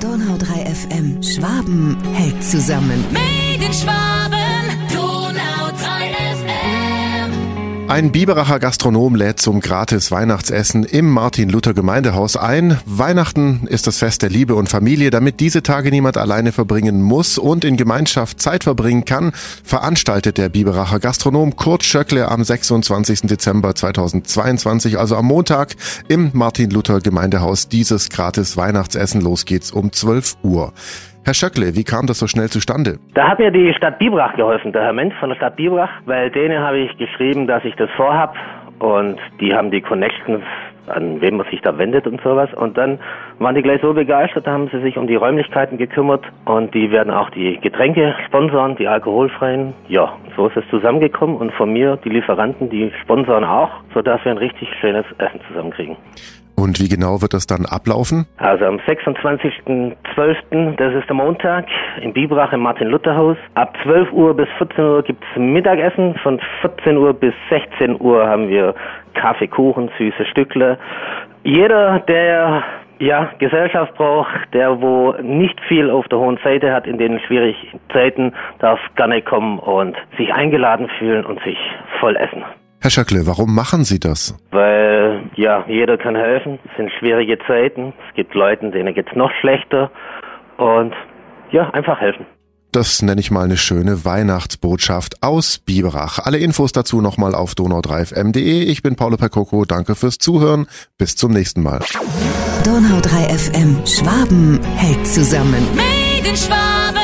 Donau 3 FM. Schwaben hält zusammen. Made in Schwaben, Ein Biberacher Gastronom lädt zum gratis Weihnachtsessen im Martin-Luther-Gemeindehaus ein. Weihnachten ist das Fest der Liebe und Familie. Damit diese Tage niemand alleine verbringen muss und in Gemeinschaft Zeit verbringen kann, veranstaltet der Biberacher Gastronom Kurt Schöckle am 26. Dezember 2022, also am Montag, im Martin-Luther-Gemeindehaus dieses gratis Weihnachtsessen. Los geht's um 12 Uhr. Herr Schöckle, wie kam das so schnell zustande? Da hat mir die Stadt Biberach geholfen, der Herr Mensch von der Stadt Biberach, weil denen habe ich geschrieben, dass ich das vorhab und die haben die Connections, an wen man sich da wendet und sowas. Und dann waren die gleich so begeistert, da haben sie sich um die Räumlichkeiten gekümmert und die werden auch die Getränke sponsern, die alkoholfreien. Ja, so ist es zusammengekommen und von mir, die Lieferanten, die sponsern auch, sodass wir ein richtig schönes Essen zusammenkriegen. Und wie genau wird das dann ablaufen? Also am 26.12., das ist der Montag, in Biberach im Martin-Luther-Haus. Ab 12 Uhr bis 14 Uhr gibt's Mittagessen. Von 14 Uhr bis 16 Uhr haben wir Kaffee, Kuchen, süße Stückle. Jeder, der ja, Gesellschaft braucht, der wo nicht viel auf der hohen Seite hat in den schwierigen Zeiten, darf gerne kommen und sich eingeladen fühlen und sich voll essen. Herr Schöckle, warum machen Sie das? Weil, ja, jeder kann helfen. Es sind schwierige Zeiten. Es gibt Leute, denen geht's noch schlechter. Und ja, einfach helfen. Das nenne ich mal eine schöne Weihnachtsbotschaft aus Biberach. Alle Infos dazu nochmal auf donau3fm.de. Ich bin Paulo Percoco. Danke fürs Zuhören. Bis zum nächsten Mal. Donau 3 FM. Schwaben hält zusammen. Made in Schwaben.